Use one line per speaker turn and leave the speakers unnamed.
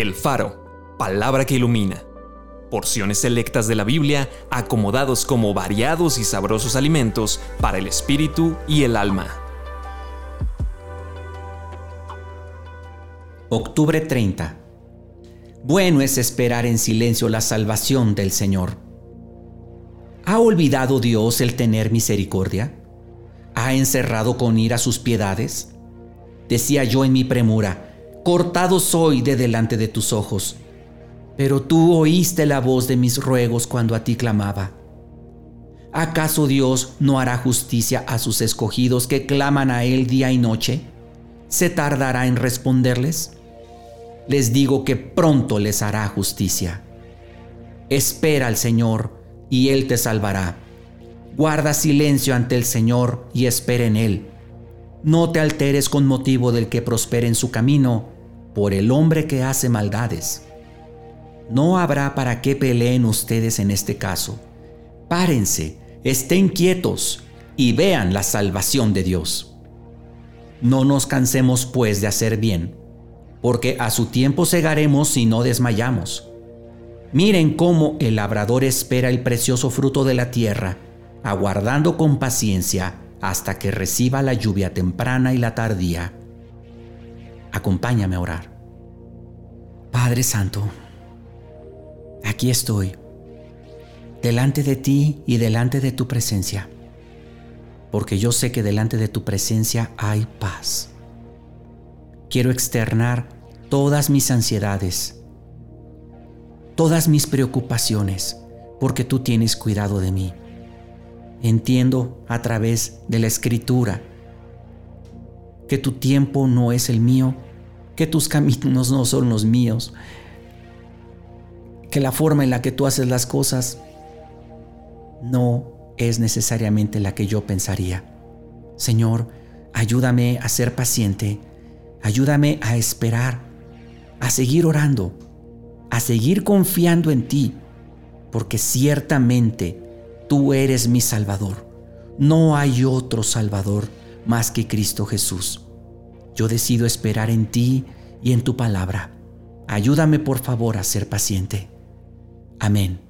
El Faro, palabra que ilumina. Porciones selectas de la Biblia acomodados como variados y sabrosos alimentos para el espíritu y el alma.
Octubre 30. Bueno es esperar en silencio la salvación del Señor. ¿Ha olvidado Dios el tener misericordia? ¿Ha encerrado con ira sus piedades? Decía yo en mi premura, cortado soy de delante de tus ojos. Pero tú oíste la voz de mis ruegos cuando a ti clamaba. ¿Acaso Dios no hará justicia a sus escogidos que claman a Él día y noche? ¿Se tardará en responderles? Les digo que pronto les hará justicia. Espera al Señor y Él te salvará. Guarda silencio ante el Señor y espera en Él. No te alteres con motivo del que prospere en su camino, por el hombre que hace maldades. No habrá para qué peleen ustedes en este caso. Párense, estén quietos y vean la salvación de Dios. No nos cansemos pues de hacer bien, porque a su tiempo segaremos si no desmayamos. Miren cómo el labrador espera el precioso fruto de la tierra, aguardando con paciencia hasta que reciba la lluvia temprana y la tardía. Acompáñame a orar. Padre Santo, aquí estoy, delante de ti y delante de tu presencia, porque yo sé que delante de tu presencia hay paz. Quiero externar todas mis ansiedades, todas mis preocupaciones, porque tú tienes cuidado de mí. Entiendo a través de la escritura que tu tiempo no es el mío, que tus caminos no son los míos, que la forma en la que tú haces las cosas no es necesariamente la que yo pensaría. Señor, ayúdame a ser paciente, ayúdame a esperar, a seguir orando, a seguir confiando en ti, porque ciertamente tú eres mi Salvador. No hay otro Salvador más que Cristo Jesús. Yo decido esperar en ti y en tu palabra. Ayúdame por favor a ser paciente. Amén.